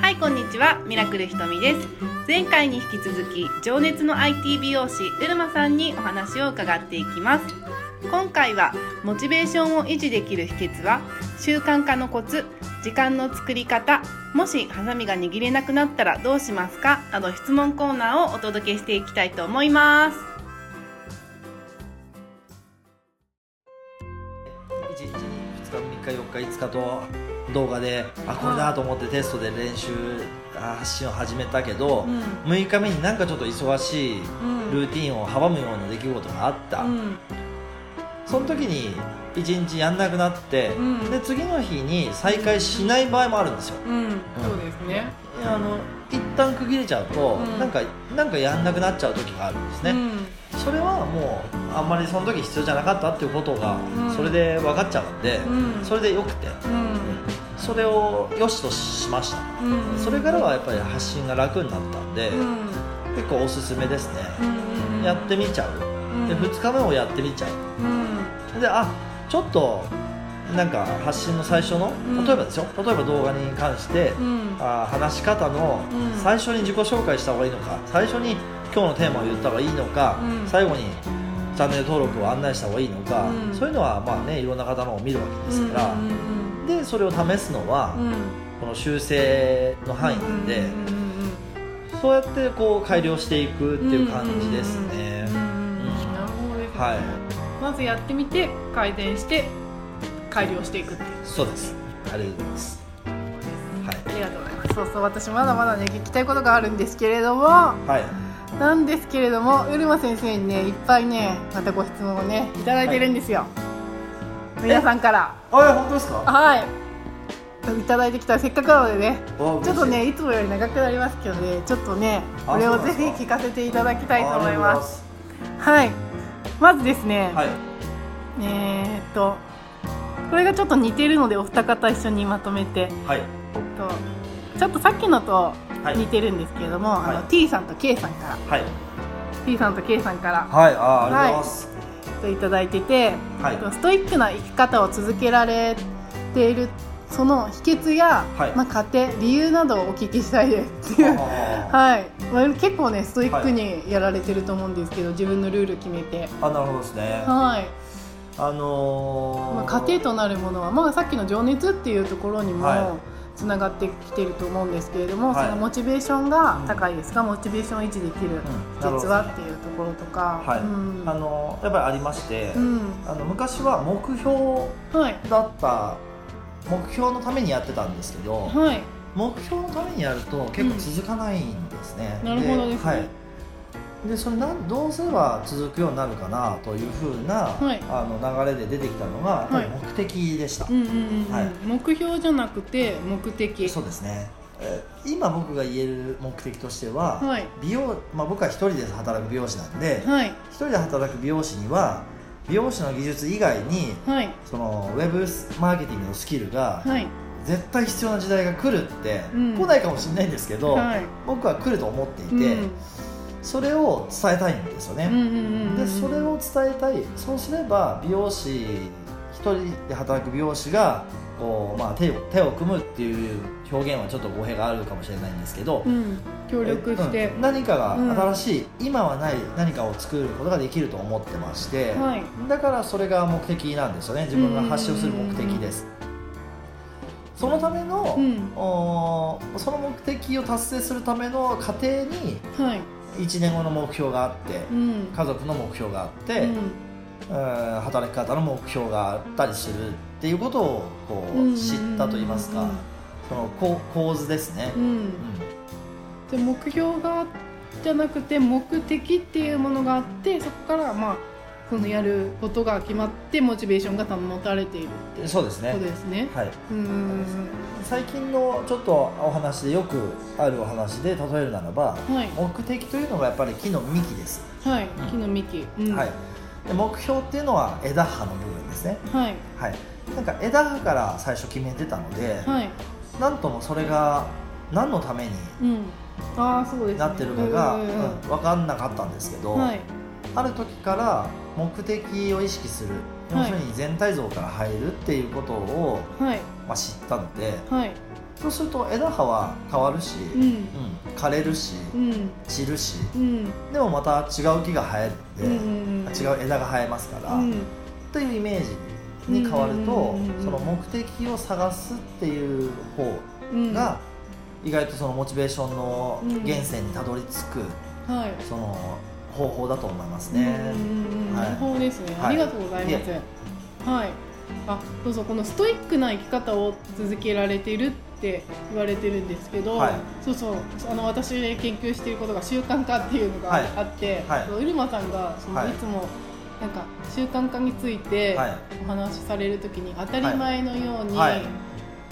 はいこんにちは。ミラクルひとみです。前回に引き続き情熱の IT 美容師うるまさんにお話を伺っていきます。今回はモチベーションを維持できる秘訣は習慣化のコツ時間の作り方もしハサミが握れなくなったらどうしますか？など質問コーナーをお届けしていきたいと思います。日3日4日5日と動画であこれだと思ってテストで練習あ発信を始めたけど、うん。6日目になんかちょっと忙しいうんルーティンを阻むような出来事があった、うん。その時に1日やんなくなって、うん。で次の日に再開しない場合もあるんですよ。うん。そうですね。あの一旦区切れちゃうと、うん。なんかなんかやんなくなっちゃう時があるんですね、うんそれはもうあんまりその時必要じゃなかったっていうことが、うん。それで分かっちゃうんで、うん。それでよくて、うん。それを良しとしました、うん。それからはやっぱり発信が楽になったんで、うん。結構おすすめですね、うんやってみちゃう、うん。で2日目もやってみちゃう。うん。であちょっとなんか発信の最初のうん。例えばですよ。例えば動画に関して、うん。あ話し方のうん。最初に自己紹介した方がいいのか最初に今日のテーマを言った方がいいのか、うん。最後にチャンネル登録を案内した方がいいのか、うん。そういうのはまあねいろんな方のを見るわけですから、うんでそれを試すのは、うん。うんこの修正の範囲なんで、うんうんそうやってこう改良していくっていう感じですね。はい。まずやってみて改善して改良していくっていう。そうです。ありがとうございます。はい。ありがとうございます。そうそう私まだまだね聞きたいことがあるんですけれども。はいなんですけれどもうるま先生にねいっぱいねまたご質問をねいただいてるんですよ、皆さんから。あ本当ですか？はい。いただいてきたせっかくなのでねちょっとねいつもより長くなりますけどねちょっとねあこれをぜひ聞かせていただきたいと思います。すはい。まずですね、はい。えーっとこれがちょっと似てるのでお二方一緒にまとめて。はい。とちょっとさっきのとはい似てるんですけれども、あのはい T さんと K さんから。はい。T さんと K さんから。はいあありがとうございます、といただいてて、はい。とストイックな生き方を続けられているその秘訣や、はい。まあ、過程理由などをお聞きしたいですっていう。あ はい、まあ、結構ねストイックにやられてると思うんですけど、自分のルール決めて。あなるほどですね。はい、あのー。まあ、過程となるものは、まあ、さっきの情熱っていうところにも、はつながってきてると思うんですけれども、はい。そのモチベーションが高いですか、モチベーションを維持できる秘なるほど。訣はっていうところとか、はい、うん。あのやっぱりありまして、うん。あの昔は目標はいだった目標のためにやってたんですけど、はい。目標のためにやると結構続かないんですね、なるほどですね。はいでそれなんどうすれば続くようになるかなというふうな、はい。あの流れで出てきたのが目的でした、目標じゃなくて目的。そうですね。えー今僕が言える目的としては、はい。美容、まあ、僕は一人で働く美容師なんで、はい。一人で働く美容師には美容師の技術以外にはい。そのウェブマーケティングのスキルがはい。絶対必要な時代が来るって、うん。来ないかもしれないんですけど、はい。僕は来ると思っていて、うんそれを伝えたいんですよね、うんうんうんうんでそれを伝えたい。そうすれば美容師一人で働く美容師がこう、まあ、手を手を組むっていう表現はちょっと語弊があるかもしれないんですけど、うん。協力して。うん。何かうんが新しい、今はない何かを作ることができると思ってまして、はい。だからそれが目的なんですよね。自分が発信をする目的です。そのための、うん。おーその目的を達成するための過程にはい1年後の目標があってうん。家族の目標があって、うん。うん働き方の目標があったりするっていうことをこう知ったといいますかそのこ構図ですね、で目標がじゃなくて目的っていうものがあってそこからまあそのやることが決まってモチベーションが保たれているってそうですね。ことですね。はい。うん。うん最近のちょっとお話でよくあるお話で例えるならばうんはい。目的というのがやっぱり木の幹です、はい。木の幹、うん、はい。で目標っていうのは枝葉の部分ですね。はい。はい。なんか枝葉から最初決めてたので、はい。なんともそれが何のためにうん。ああそうですね。なってるかが、うんうんうん。うん分かんなかったんですけど、はい。ある時から目的を意識する。要するに全体像から入るっていうことを、はい。まあ、知ったのではい。そうすると枝葉は変わるし、うん。うん枯れるしうん。散るしうん。でもまた違う木が生えるで、うん違う枝が生えますから、うん。というイメージに変わると、その目的を探すっていう方うん。が、意外とそのモチベーションのうん。源泉にたどり着く、はい。その方法だと思いますね。はい。なるほどですね、はい。ありがとうございます。はい。あどうぞこのストイックな生き方を続けられているって言われてるんですけど、はい。そうそう。あの私研究していることが習慣化っていうのがはい。あって、はい。ウルマさんがその、はい。い、つもなんか習慣化についてはい。お話しされるときに当たり前のように、はい。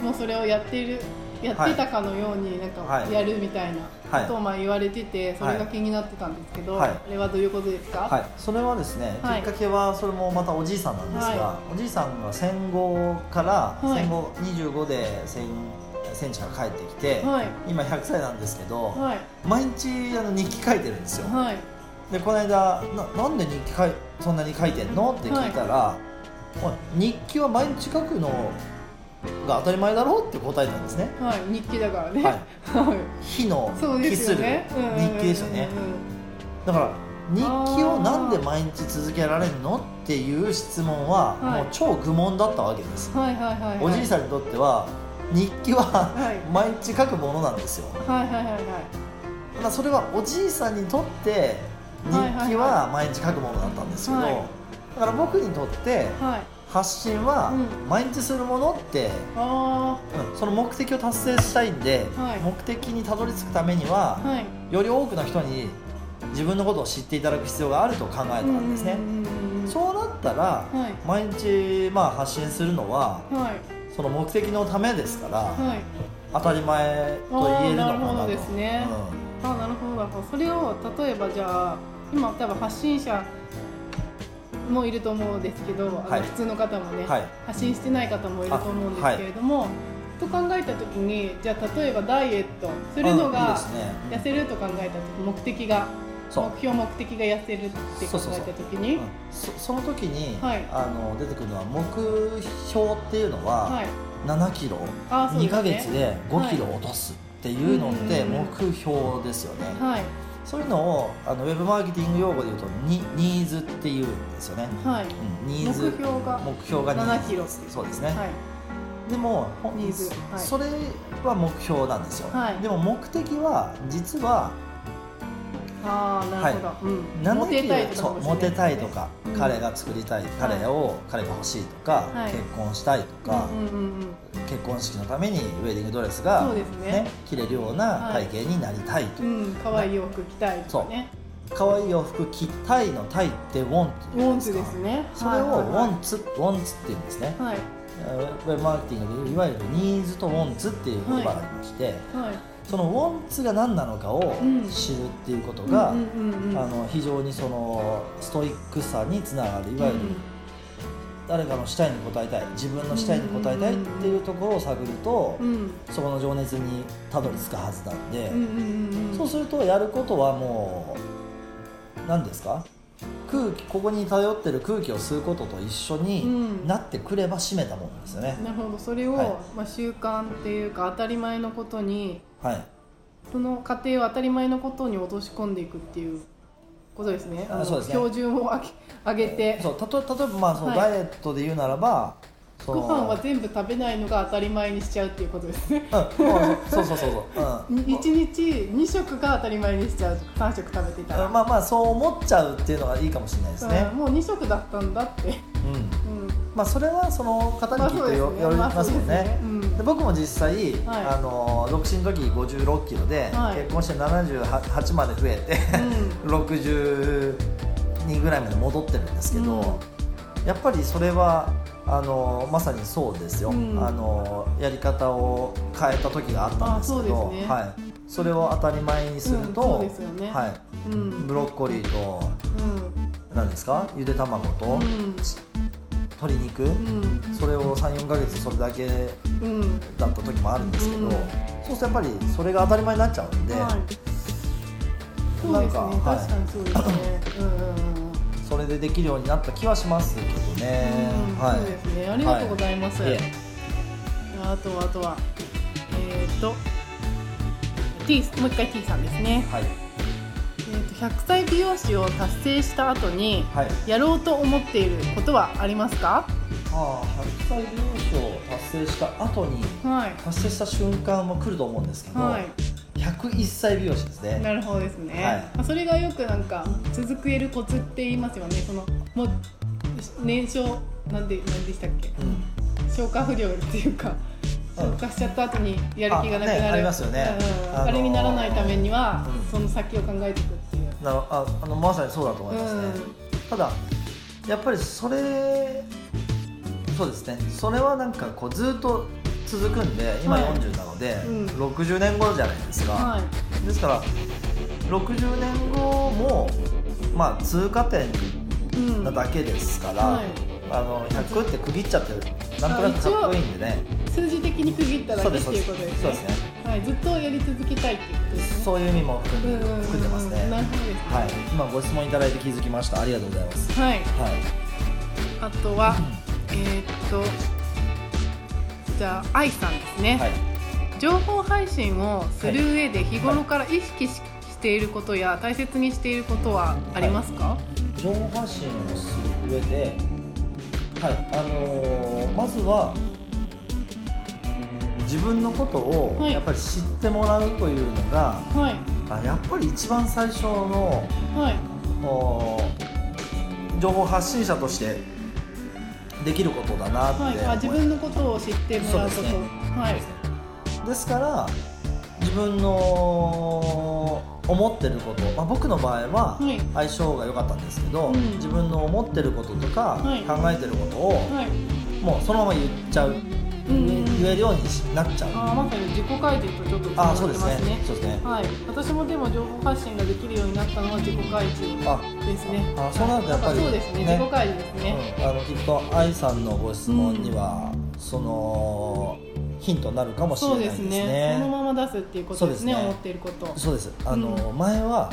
もうそれをやっているやってたかのようになんかはい。やるみたいなはい。ことをまあ言われててそれが気になってたんですけど、はい。あれはどういうことですか、はい、それはですね、はい。きっかけはそれもまたおじいさんなんですが、はおじいさんが戦後から、はい。戦後25で戦戦地から帰ってきて、はい。今100歳なんですけど、はい。毎日あの日記書いてるんですよ、はい。でこの間ななんで日記かいそんなに書いてんの？って聞いたら、日記は毎日書くの？が当たり前だろうって答えたんですね。はい日記だからね。はい。はい。日のそうで記する。日記ですよね。だから日記をなんで毎日続けられるのっていう質問ははい。もう超愚問だったわけです、はいはいはいはい。おじいさんにとっては日記ははい。毎日書くものなんですよ。はいはいはいはい。まあそれはおじいさんにとって日記は毎日書くものだったんですけど、はい。だから僕にとってはい発信はうん。毎日するものって、あうん。その目的を達成したいんで、はい。目的にたどり着くためにはあ、はい。より多くの人に自分のことを知っていただく必要があると考えたんですね、うんうんうんうんそうなったら、はい。毎日まあ発信するのははい。その目的のためですから、はい。当たり前と言えるのかなと。あーなるほどですね。あなるほど。なるほどそれを例えばじゃあ今多分発信者もいると思うんですけど、あのはい普通の方もね、はい。発信してない方もいると思うんですけれども、と考えた時にじゃあ例えばダイエットするのが痩せると考えた時目的が目標目的が痩せるって考えた時にうん。そその時に、はい。あの出てくるのは目標っていうのは、はい。7キロ、ね。2ヶ月で5キロ落とすっていうのって目標ですよね、はいそういうのをあのウェブマーケティング用語で言うとニニーズっていうんですよね、はい。うん、ニ目ーズ。標が目標がニーズ。7キロそうですね、はい。でもほニーズ。はい。それは目標なんですよ、はい。でも目的は実はああなるほど、うん。7モテたいとかそうモテたいとか、うん彼が作りたい彼を、彼が欲しいとか、はい。結婚したいとか、うんうんうんうん。結婚式のためにウェディングドレスがそうですね。着れるような体型になりたいと、うん、可愛い洋服着たいとか。ね。可愛い洋服着たいのたいってウォンってウォンツですね。それをウォはいンツ、ウォンツって言うんですね、はい。ウェブマーケティングでいわゆるニーズとウォンツっていう言葉がありまして、はい。そのウォンツが何なのかをうん。知るっていうことが、非常にそのストイックさにつながる。いわゆる誰かのしたいに応えたい。自分のしたいに応えたいっていうところを探ると、そこの情熱にたどり着くはずなんで、そうするとやることはもう何ですか？空気ここに漂ってる空気を吸うことと一緒にうん。なってくれば締めたものですよね、なるほど。それを、はい。まあ、習慣っていうか当たり前のことにはい。その過程を当たり前のことに落とし込んでいくっていうことですね。のあそうですね。標準を上げ上げて。そうたと例えばまあそのはい。ダイエットで言うならば、ご飯は全部食べないのが当たり前にしちゃうっていうことですね。うんそうそうそうそう、う。ん、1日2食が当たり前にしちゃう3食食べてたら、まあまあそう思っちゃうっていうのがいいかもしれないですね。うん、もう2食だったんだって、うん。うん。まあそれはその方にまあきっとよ,、そうですね。よりますもんまあねね。うん。で僕も実際、はい。あの独身の時56キロで、はい。結婚して78まで増えて、60人ぐらいまで戻ってるんですけど、やっぱりそれはあのまさにそうですよ、うん。あのやり方を変えた時があったんですけどね。はい、それを当たり前にすると、はい、うん。ブロッコリーと何ですか？ゆで卵とうん。鶏肉、うん。それを34ヶ月それだけうん。うんだった時もあるんですけど、うん。そうするとやっぱりそれが当たり前になっちゃうんで、はい。なんかはい。確かにそうですね。うんうんれでできるようになった気はしますけどね、うんはい。そうですね。ありがとうございます、い。えあとはあとはえっ、と T もう一回 T さんですね、はい。えー、と100歳美容師を達成した後にはい。やろうと思っていることはありますか？ああ100歳美容師を達成した後にはい。達成した瞬間も来ると思うんですけど、はい101歳美容師ですね。なるほどですね、はい。まあそれがよくなんか続けるコツって言いますよね。そのもう燃焼なんで何でしたっけ？うん。消化不良っていうかうん。消化しちゃった後にやる気がなくなる。あねありますよね。うんうん。あれにならないためには、うん。その先を考えていくっていう。なるああのまさにそうだと思いますね、ただやっぱりそれそうですね。それはなんかこうずっと続くんで今はい。40なので、うん。60年後じゃないですか、はい。ですから60年後もまあ通過点うん。なだけですから、はい。あの100って区切っちゃってなんとなくかっこいいんでね。数字的に区切っただけっていうことですね。そうですね。はい、ずっとやり続けたいっていうことですね。そういう意味も含んでうんうんうん含ん。でますね、なるほどですね。はい、今ご質問いただいて気づきました。ありがとうございます。はい。はい。あとはえーっとじゃあ愛さんですね、はい。情報配信をする上で日頃から意識し,、していることや大切にしていることはありますか、情報発信をする上で、はい。あのーまずは自分のことをはい。やっぱり知ってもらうというのが、はい。あやっぱり一番最初のはい。お情報発信者としてできることだなって思はい自分のことを知ってもらうこと。ですね。はい。ですから自分の思ってること、まあ、僕の場合ははい。相性が良かったんですけど、うん。自分の思ってることとかはい。考えてることをはい。もうそのまま言っちゃう、うん言えるようになっちゃうあまさに自己開示とちょっとつながあそうですってますねねそうですねはい私もでも情報発信ができるようになったのは自己開示あですねあそうなるとやっぱりそうですねね自己開示ですね、うん、あのきっと愛さんのご質問には、そのヒントになるかもしれないですすそうでねねそのまま出すっていうことですねそうですね思っていることそうですあの、前は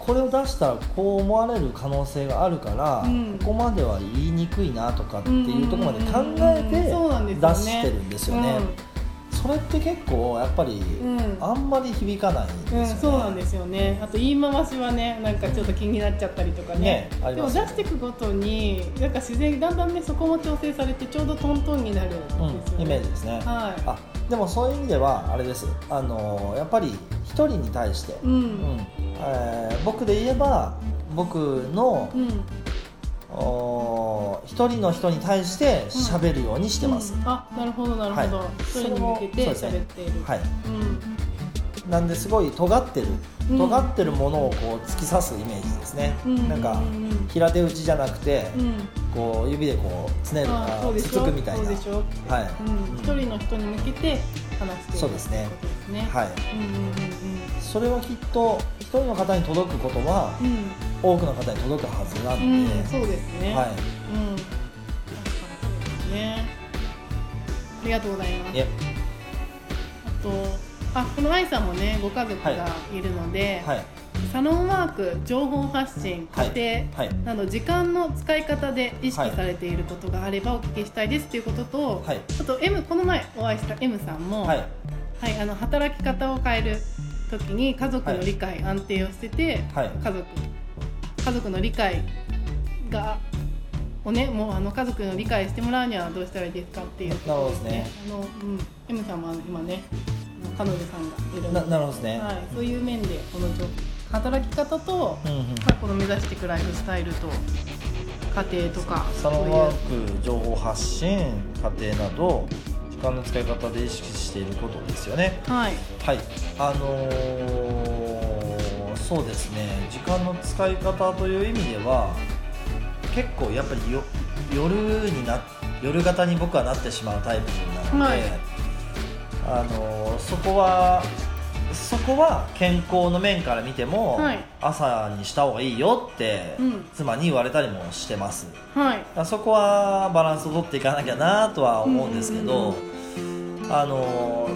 これを出したらこう思われる可能性があるから、うん。ここまでは言いにくいなとかっていうところまで考えて出してるんですよね。それって結構やっぱり、うん。うんあんまり響かないんですよね、うん、そうなんですよね。あと言い回しはねなんかちょっと気になっちゃったりとかね。ねでも出していくごとになんか自然にだんだんねそこも調整されてちょうどトントンになるんですよね、うん、イメージですね、はい。あでもそういう意味ではあれです。あのやっぱり一人に対して、うん。うんえー僕で言えば僕のうん。お一人の人に対して喋るようにしてます、うん。あなるほどなるほど、はい。一人に向けて喋っている、はい。うん。なんですごい尖ってるうん。尖ってるものをこう突き刺すイメージですね、うん。なんかうん。平手打ちじゃなくて、うん。こう指でこうつねるあそうでつつくみたいな。そうでしょ？はい、うん、一人の人に向けて話しているそうですね。ねはいうんうんうんそれはきっと一人の方に届くことはうん。多くの方に届くはずなんで、うん、うん、そうですね。はい。うん。確かにそうですね。ありがとうございます。あとあこの愛さんもねご家族がい。るので、はい。サロンワーク情報発信はい。家庭、はい。など時間の使い方で意識されていることがあればお聞きしたいですということと、はい。あと M この前お会いした M さんも、はい。はい、あの働き方を変える時に家族の理解、安定をしてて、はい。家族家族の理解がをねもうあの家族の理解してもらうにはどうしたらいいですかっていう。なるほどですね。あの、うん、M さんも今ね彼女さんがいるのなで。なるほどですね、はい、そういう面でこの情働き方と、うんうん。この目指していくライフスタイルと家庭とかサロンワーク情報発信家庭など時間の使い方で意識していることですよね。はい。はい。あのーそうですね。時間の使い方という意味では結構やっぱりよ夜にな夜型に僕はなってしまうタイプなので、はい。あのーそこはそこは健康の面から見ても、はい。朝にした方がいいよって、うん。妻に言われたりもしてます。はい。あそこはバランスを取っていかなきゃなとは思うんですけど、うんあの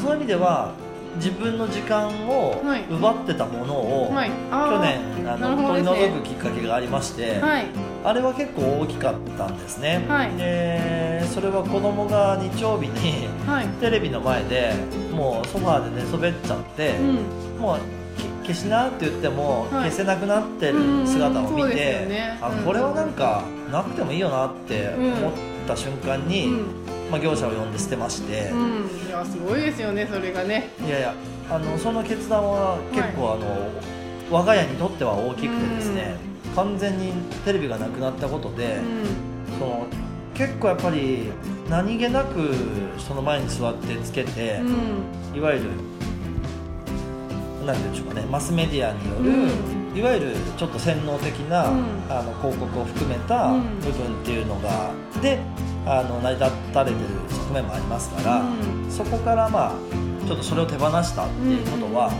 そういう意味では自分の時間をはい。奪ってたものを、はい。去あ年あのね。取り除くきっかけがありまして、はい。あれは結構大きかったんですね、はい。でそれは子供が日曜日にはい。テレビの前でもうソファーで寝そべっちゃって、うん。もうき消しなって言ってもはい。消せなくなってる姿を見て、よねうんあこれはなんかなくてもいいよなって思った瞬間に、うんまあ、業者を呼んで捨てまして、うん。いやすごいですよねそれがね。いやいやあのその決断は結構、あの我が家にとっては大きくてですね、完全にテレビがなくなったことで、うん。その結構やっぱり何気なくその前に座ってつけて、うん。いわゆる何て言うんでしょうかねマスメディアによる、うんいわゆるちょっと洗脳的な、うん。あの広告を含めたうん。部分っていうのが、であの成り立たれてる側面もありますから、うん。そこからまあちょっとそれを手放したっていうことは、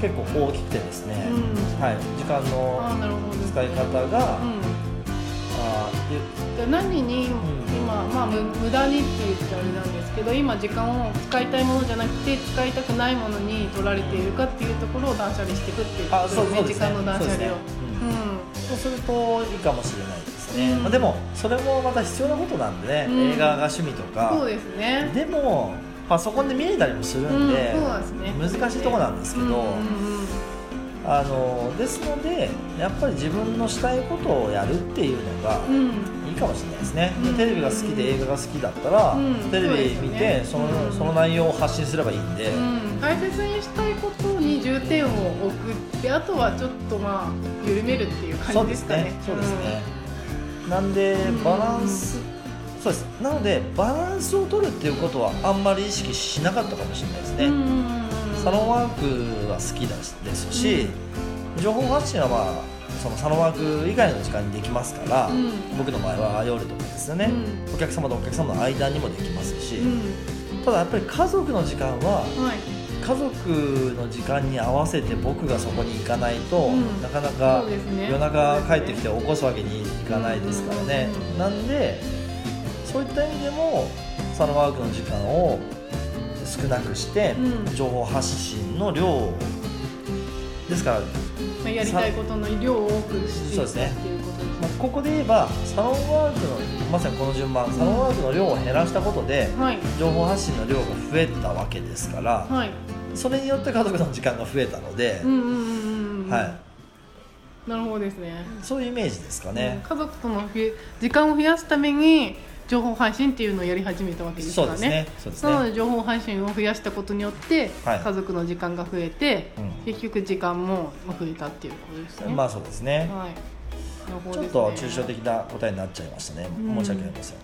結構大きくてですね、うん。うんはい、時間あの使い方が、うん。ああ何にまあ、む無駄にって言ってあれなんですけど今時間を使いたいものじゃなくて使いたくないものに取られているかっていうところを断捨離していくっていうこあとですね時そうそうですね。間の断捨離を。そうですね。そうするといいかもしれないですね、うん。まあ、でもそれもまた必要なことなんでね、うん。映画が趣味とうん、か。そうですね。でもパソコンで見れたりもするうんんで,、そうなんですね。難しいところなんですけど、うんうんうん。あのですのでやっぱり自分のしたいことをやるっていうのがうんいいかもしれないですね、でうん。テレビが好きで映画が好きだったら、うん。テレビ見てそ,、のその内容を発信すればいいんで、うん、大切にしたいことに重点を置くってあとはちょっとまあ緩めるっていうそうで感じですすかね。ね。そうですね、なんでん。バランス、そうです。なのでバランスを取るっていうことはあんまり意識しなかったかもしれないですね、サロンワークは好きですし、情報発信はまあそのサロンワーク以外の時間にできますから、うん。僕の場合は夜とかですよね、お客様とお客様の間にもできますし、うん。ただやっぱり家族の時間ははい。家族の時間に合わせて僕がそこに行かないと、うん。なかなか夜中帰ってきて起こすわけにいかないですからね、うん。なんでそういった意味でもサロンワークの時間を少なくして、うん。情報発信の量をですから、まあ、やりたいことの量を多くしていくっていうことですまあ、ここで言えばサロンワークのまさにこの順番、サロンワークの量を減らしたことではい。情報発信の量が増えたわけですから、はい。それによって家族の時間が増えたので、うんうんうんはい、なるほどですね。そういうイメージですかうんね。家族との時間を増やすために情報配信っていうのをやり始めたわけですからねそうですね。そうですね。なので情報配信を増やしたことによって、はい家族の時間が増えて、うん結局時間も増えたっていうことですね。まあそうですね。はい。ちょっと抽象的な答えになっちゃいましたね。うん申し訳ありません。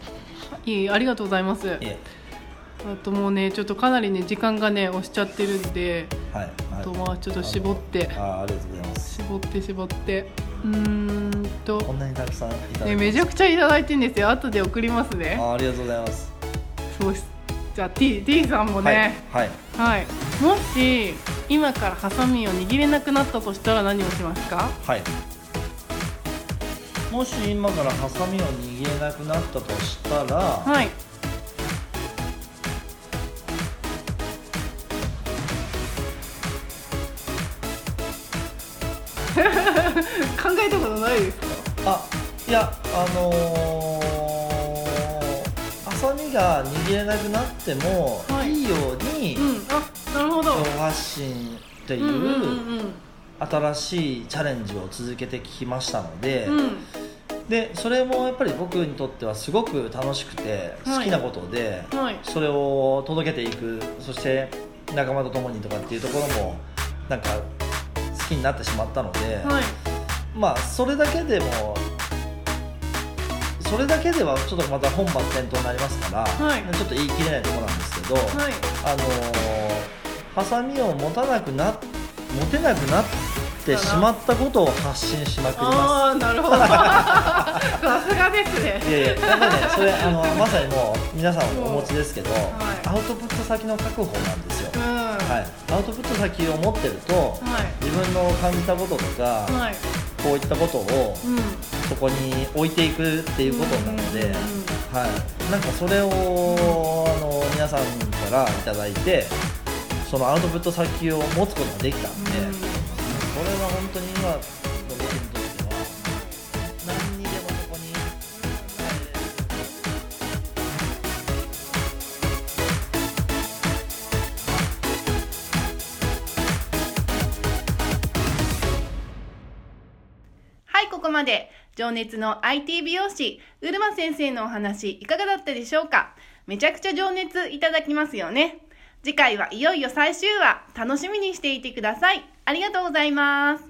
いいありがとうございます。あともうねちょっとかなりね時間がね押しちゃってるんで、はい。はいあとまあちょっと絞ってあありがとうございます。絞って絞ってうーんとこんなにたくさんいただねいてめちゃくちゃいただいてるんですよ。後で送りますね。あありがとうございます。そうしじゃあ T T さんもね。はい。はい。はい、もし今からハサミを握れなくなったとしたら何をしますか？はい。もし今からハサミを握れなくなったとしたら、はい考 えたことないですか？あいやあのー、ハサミが握れなくなってもはいいいように、うん。あなるほど。発信っていう,、新しいチャレンジを続けてきましたので、うんうん。でそれもやっぱり僕にとってはすごく楽しくてはい。好きなことで、はい。それを届けていくそして仲間と共にとかっていうところもなんか好きになってしまったので、はいまあそれだけでもそれだけではちょっとまた本末転倒になりますから、はい。ちょっと言い切れないところなんですけど、はい。あのーハサミを持たなくな持てなくなってしまったことを発信しまくりまああなるほど。さすがですね。すいやいややっぱりねそれあのまさにもう皆さんお持ちですけど、い。アウトプット先の確保なんですよ、うん。ははい、アウトプット先を持ってると、い。自分の感じたこととか、はいこういったことをうんそこに置いていくっていうことなので、はい、なんかそれをあの皆さんからいただいてそのアウトプット先を持つことができたんで、うん。これは本当に今情熱の IT 美容師、うるま先生のお話、いかがだったでしょうか？めちゃくちゃ情熱いただきますよね。次回はいよいよ最終話、楽しみにしていてください。ありがとうございます。